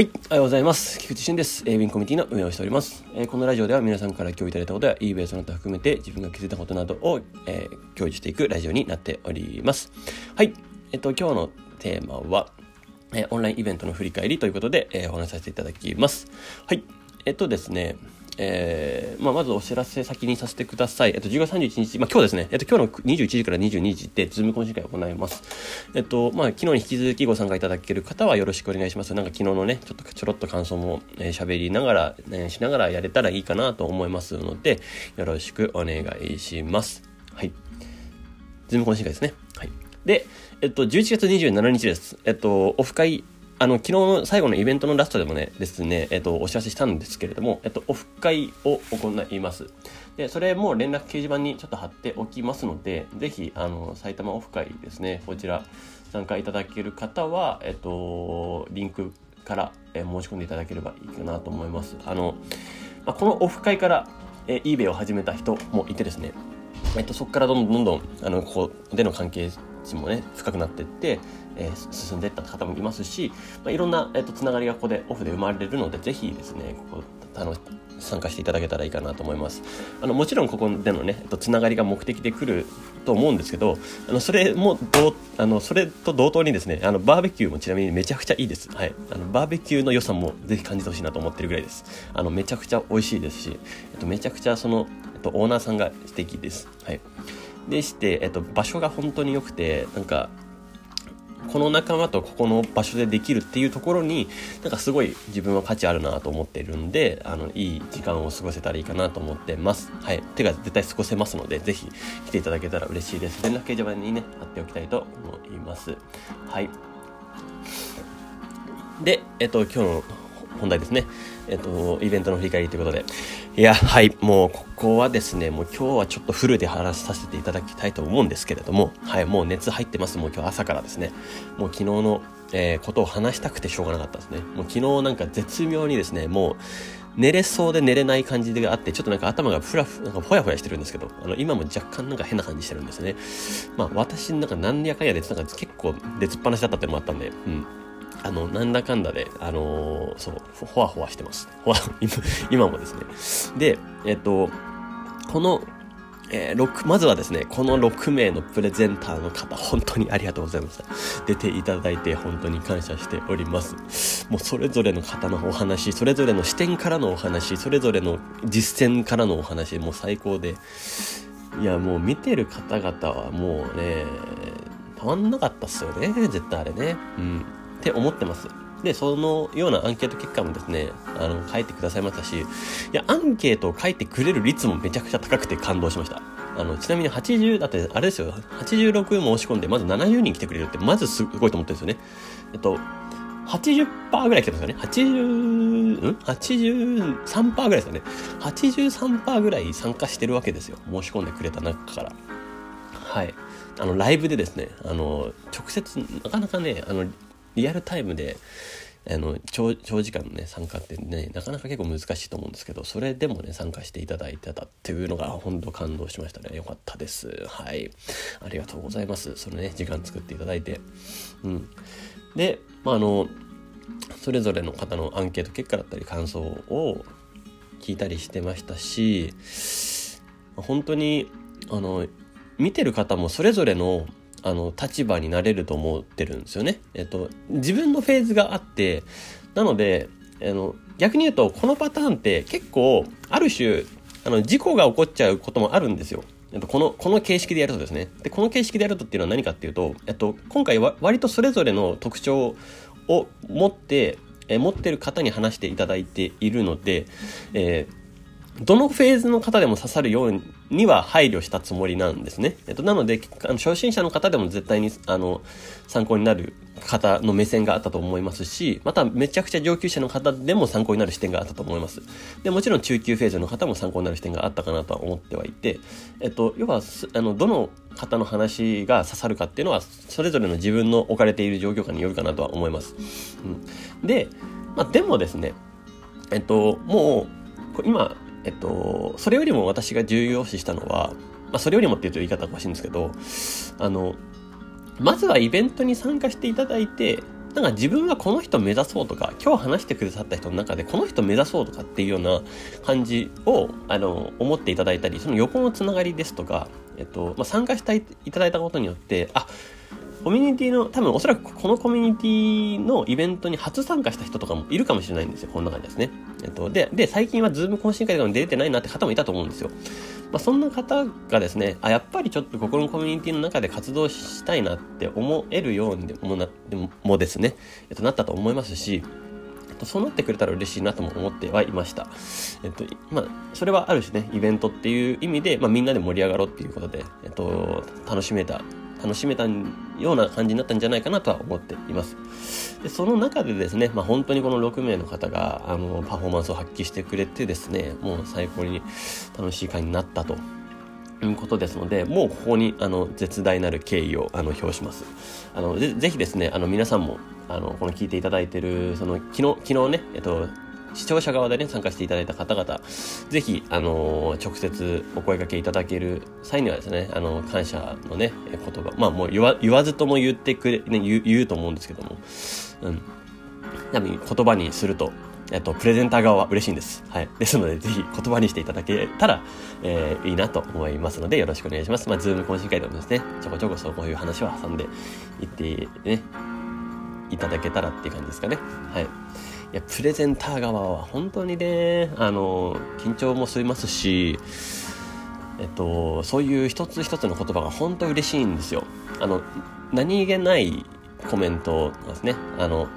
はい、おはようございます。菊池俊です。ウィンコミュニティの運営をしております。えー、このラジオでは皆さんから今日いただいたことや eBay その他含めて自分が気づいたことなどを、えー、共有していくラジオになっております。はい、えっと、今日のテーマは、え、オンラインイベントの振り返りということで、え、お話しさせていただきます。はい、えっとですね、えー、まあ、まずお知らせ先にさせてください。えっと、10月31日、まあ、今日ですね、えっと、今日の21時から22時で、ズーム懇親会を行います。えっと、まあ、昨日に引き続きご参加いただける方はよろしくお願いします。なんか昨日のね、ちょっとちょろっと感想も喋、えー、りながら、ね、しながらやれたらいいかなと思いますので、よろしくお願いします。はい。ズーム懇親会ですね。はい。で、えっと、11月27日です。えっと、オフ会あの、昨日の最後のイベントのラストでもね、ですね、えっと、お知らせしたんですけれども、えっと、オフ会を行います。で、それも連絡掲示板にちょっと貼っておきますので、ぜひ、あの、埼玉オフ会ですね、こちら、参加いただける方は、えっと、リンクから、え申し込んでいただければいいかなと思います。あの、まあ、このオフ会から、え eBay を始めた人もいてですね、えっと、そこからどんどんどんどん、あの、ここでの関係値もね、深くなっていって、えー、進んでいった方もいますし、まあ、いろんな、えーと、つながりがここでオフで生まれるので、ぜひですね、ここあの参加していただけたらいいかなと思います。あのもちろんここでのね、えっと、つながりが目的で来ると思うんですけど、あのそれもどうあのそれと同等にですね、あのバーベキューもちなみにめちゃくちゃいいです。はい、あのバーベキューの良さもぜひ感じてほしいなと思ってるぐらいです。あのめちゃくちゃ美味しいですし、えっと、めちゃくちゃその、と、オーナーさんが素敵です。はい。でして、えっと、場所が本当に良くて、なんかこの仲間とここの場所でできるっていうところになんかすごい自分は価値あるなと思ってるんであのいい時間を過ごせたらいいかなと思ってますはいてか絶対過ごせますのでぜひ来ていただけたら嬉しいです連絡掲示板にね貼っておきたいと思いますはいでえっと今日の本題ですね。えっと、イベントの振り返りということで。いや、はい、もうここはですね、もう今日はちょっとフルで話させていただきたいと思うんですけれども、はい、もう熱入ってます。もう今日朝からですね。もう昨日の、えー、ことを話したくてしょうがなかったですね。もう昨日なんか絶妙にですね、もう、寝れそうで寝れない感じがあって、ちょっとなんか頭がふらふ、なんかふやふやしてるんですけど、あの、今も若干なんか変な感じしてるんですね。まあ、私なんか何やかんやで、なんか結構出つっぱなしだったっていうのもあったんで、うん。あの、なんだかんだで、あのー、そう、ほわほわしてます。ほわ、今もですね。で、えっと、この、えー、6、まずはですね、この6名のプレゼンターの方、本当にありがとうございました。出ていただいて本当に感謝しております。もうそれぞれの方のお話、それぞれの視点からのお話、それぞれの実践からのお話、もう最高で、いや、もう見てる方々はもうね、たまんなかったっすよね、絶対あれね。うん。って思ってます。で、そのようなアンケート結果もですね、あの、書いてくださいましたし、いや、アンケートを書いてくれる率もめちゃくちゃ高くて感動しました。あの、ちなみに80、だって、あれですよ、86も申し込んで、まず70人来てくれるって、まずすごいと思ってるんですよね。えっと、80%ぐらい来てますよね。80、ん ?83% ぐらいですよね。83%ぐらい参加してるわけですよ。申し込んでくれた中から。はい。あの、ライブでですね、あの、直接、なかなかね、あの、リアルタイムであの長長時間のね参加ってねなかなか結構難しいと思うんですけどそれでもね参加していただいてたっていうのが本当感動しましたね。よかったです。はい。ありがとうございます。そのね時間作っていただいて。うん。でまああのそれぞれの方のアンケート結果だったり感想を聞いたりしてましたし本当にあの見てる方もそれぞれのあの、立場になれると思ってるんですよね。えっと、自分のフェーズがあって、なので、あの、逆に言うと、このパターンって結構、ある種、あの、事故が起こっちゃうこともあるんですよ。えっと、この、この形式でやるとですね。で、この形式でやるとっていうのは何かっていうと、えっと、今回は割とそれぞれの特徴を持って、え持ってる方に話していただいているので、えーどのフェーズの方でも刺さるようにには配慮したつもりなんですね。えっと、なので、あの初心者の方でも絶対に、あの、参考になる方の目線があったと思いますし、まためちゃくちゃ上級者の方でも参考になる視点があったと思います。で、もちろん中級フェーズの方も参考になる視点があったかなとは思ってはいて、えっと、要は、あの、どの方の話が刺さるかっていうのは、それぞれの自分の置かれている状況下によるかなとは思います。うん、で、まあ、でもですね、えっと、もう、今、えっと、それよりも私が重要視したのは、まあ、それよりもっていうと言い方がおかしいんですけど、あの、まずはイベントに参加していただいて、なんか自分はこの人目指そうとか、今日話してくださった人の中でこの人目指そうとかっていうような感じを、あの、思っていただいたり、その横のつながりですとか、えっと、まあ、参加していただいたことによって、あ、コミュニティの、多分おそらくこのコミュニティのイベントに初参加した人とかもいるかもしれないんですよ、この中にですね。えっと、で、で、最近は Zoom 懇親会とかに出てないなって方もいたと思うんですよ。まあ、そんな方がですね、あ、やっぱりちょっとここのコミュニティの中で活動したいなって思えるようにでもな、でもですね、えっと、なったと思いますし、そうなってくれたら嬉しいなとも思ってはいました。えっと、まあ、それはある種ね、イベントっていう意味で、まあ、みんなで盛り上がろうっていうことで、えっと、楽しめた楽しめたような感じになったんじゃないかなとは思っています。でその中でですね、まあ、本当にこの6名の方があのパフォーマンスを発揮してくれてですね、もう最高に楽しい会になったということですので、もうここにあの絶大なる敬意をあの表します。あのぜぜひですね、あの皆さんもあのこの聞いていただいてるその昨日昨日ね、えっと視聴者側でね、参加していただいた方々、ぜひ、あのー、直接お声掛けいただける際にはですね、あのー、感謝のね、言葉、まあもう言わ言わずとも言ってくれ、ね、言う、言うと思うんですけども、うん。多分言葉にすると、えっと、プレゼンター側は嬉しいんです。はい。ですので、ぜひ言葉にしていただけたら、えー、いいなと思いますので、よろしくお願いします。まあ、ズーム懇親会でもですね、ちょこちょこそうこういう話を挟んでいってね、いただけたらっていう感じですかね。はい。いや、プレゼンター側は本当にね、あの、緊張も吸いますし、えっと、そういう一つ一つの言葉が本当嬉しいんですよ。あの、何気ないコメントですね。あの、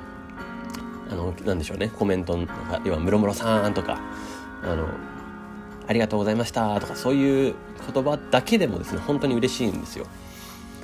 あの、なんでしょうね、コメントが、要は、ムロムロさんとか、あの、ありがとうございましたとか、そういう言葉だけでもですね、本当に嬉しいんですよ。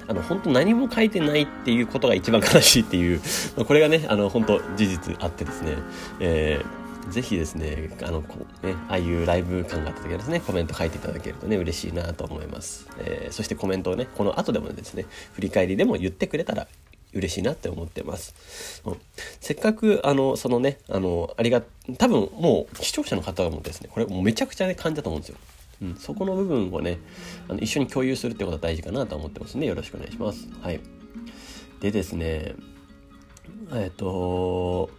あの、本当何も書いてないっていうことが一番悲しいっていうま、これがね、あの、本当事実あってですね、えー、ぜひですね、あの、こうね、ああいうライブ感があった時はですね、コメント書いていただけるとね、嬉しいなと思います。えー、そしてコメントをね、この後でもですね、振り返りでも言ってくれたら嬉しいなって思ってます。うん、せっかく、あの、そのね、あの、ありが、多分もう視聴者の方もですね、これもうめちゃくちゃね、感じだと思うんですよ。うん、そこの部分をねあの一緒に共有するってことは大事かなと思ってますね。よろしくお願いします。はい。でですねえっと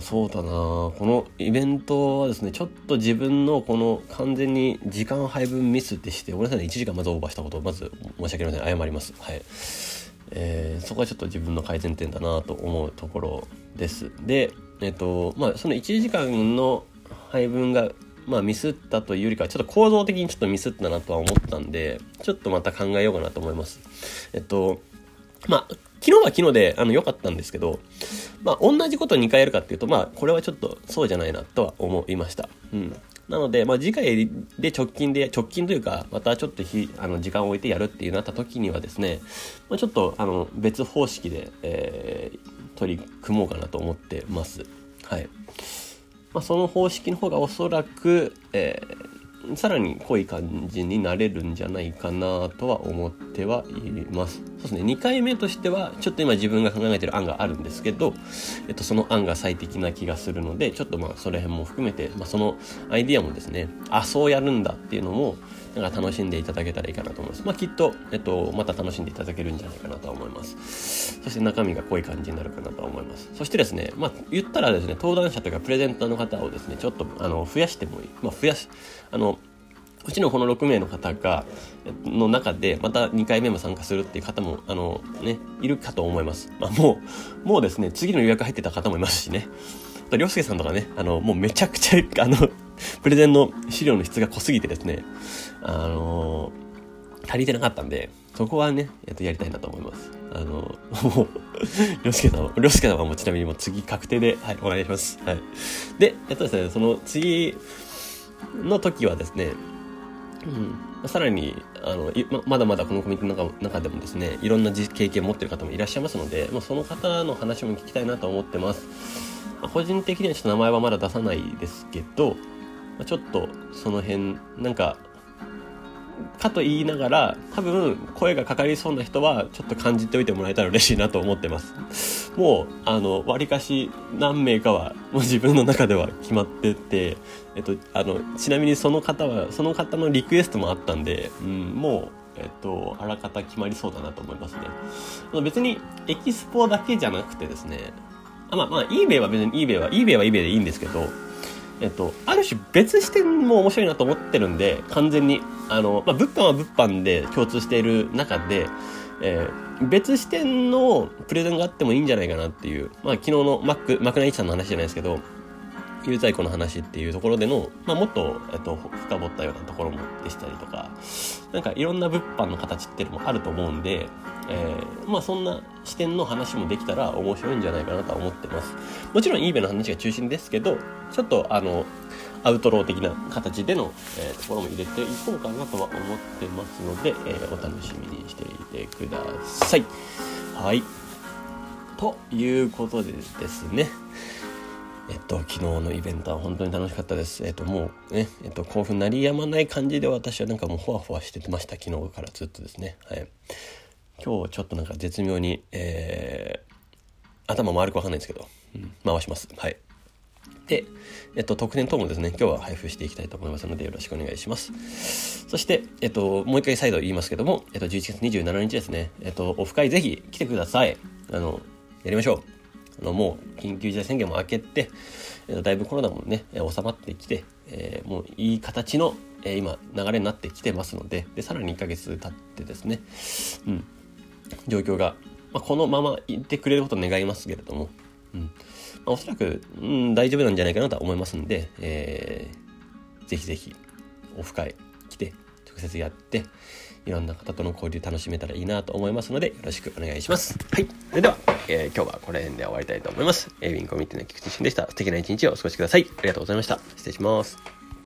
そうだな。このイベントはですねちょっと自分のこの完全に時間配分ミスってしてごめんなさいね1時間まずオーバーしたことをまず申し訳ありません。謝ります。はい。えー、そこはちょっと自分の改善点だなと思うところです。でえっとまあその1時間の配分がまあミスったというよりかはちょっと構造的にちょっとミスったなとは思ったんで、ちょっとまた考えようかなと思います。えっと、まあ、昨日は昨日であの良かったんですけど、まあ同じこと2回やるかっていうと、まあこれはちょっとそうじゃないなとは思いました。うん。なので、まあ次回で直近で、直近というか、またちょっとひあの時間を置いてやるっていうなった時にはですね、まあ、ちょっとあの別方式で、えー、取り組もうかなと思ってます。はい。まあ、その方式の方がおそらく、えー、さらに濃い感じになれるんじゃないかなとは思ってはいます。そうですね。2回目としては、ちょっと今自分が考えてる案があるんですけど、えっと、その案が最適な気がするので、ちょっとまあ、その辺も含めて、まあ、そのアイディアもですね、あ、そうやるんだっていうのも、なんか楽しんでいただけたらいいかなと思います。まあ、きっと、えっと、また楽しんでいただけるんじゃないかなと思います。そして中身が濃い感じになるかなと思います。そしてですね、まあ、言ったらですね、登壇者というかプレゼンターの方をですね、ちょっと、あの、増やしてもいい。まあ、増やし、あの、うちのこの6名の方が、の中で、また2回目も参加するっていう方も、あの、ね、いるかと思います。まあ、もう、もうですね、次の予約入ってた方もいますしね。りょうすけさんとかね、あの、もうめちゃくちゃ、あの、プレゼンの資料の質が濃すぎてですね、あの足りてなかったんで、そこはね、えっと、やりたいなと思います。あの、もう、りょうすけさんは、りょうすけさんはもうちなみにもう次確定で、はい、お願いします。はい。で、えっとですね、その次の時はですね、うん、さらにあのままだまだこのコミュニティの中中でもですねいろんな経験を持ってる方もいらっしゃいますので、まあ、その方の話も聞きたいなと思ってます。個人的にはちょっと名前はまだ出さないですけど、まあちょっとその辺なんかかと言いながら多分声がかかりそうな人はちょっと感じておいてもらえたら嬉しいなと思ってますもうあのわりかし何名かはもう自分の中では決まってて、えっと、あのちなみにその方はその方のリクエストもあったんで、うん、もうえっと、あらかた決まりそうだなと思いますね。別にエキスポだけじゃなくてですね、あまあまあ、eBay は別に eBay は、eBay は eBay でいいんですけど、えっと、ある種別視点も面白いなと思ってるんで、完全に。あの、まあ、物販は物販で共通している中で、えー、別視点のプレゼンがあってもいいんじゃないかなっていう、まあ、昨日のマック、マクナイチさんの話じゃないですけど、有在庫の話っていうところでの、まあ、もっと、えっと、深掘ったようなところもでしたりとか、なんかいろんな物販の形っていうのもあると思うんで、えー、まあそんな視点の話もできたら面白いんじゃないかなとは思ってます。もちろん eBay の話が中心ですけど、ちょっとあの、アウトロー的な形での、えー、ところも入れていこうかなとは思ってますので、えー、お楽しみにしていてください。はい。ということでですね。えっと、昨日のイベントは本当に楽しかったです。えっと、もうね、えっと、興奮鳴りやまない感じで私はなんかもうほわほわしてました。昨日からずっとですね。はい。今日ちょっとなんか絶妙に、えー、頭回るかわかんないんですけど、うん、回します。はい。で、えっと、特典等もですね、今日は配布していきたいと思いますので、よろしくお願いします。そして、えっと、もう一回再度言いますけども、えっと、11月27日ですね、えっと、オフ会ぜひ来てください。あの、やりましょう。あの、もう、緊急事態宣言も明けて、えっと、だいぶコロナもね、収まってきて、えー、もういい形の、えー、今、流れになってきてますので、で、さらに1ヶ月経ってですね、うん、状況が、まあ、このままいってくれることを願いますけれども、うん、まあ、おそらく、うん、大丈夫なんじゃないかなとは思いますんで、えー、ぜひぜひ、オフ会来て、直接やって、いろんな方との交流楽しめたらいいなと思いますので、よろしくお願いします。はい。それでは、えー、今日はこの辺で終わりたいと思います。エイビンコミットの菊池俊でした。素敵な一日をお過ごしください。ありがとうございました。失礼します。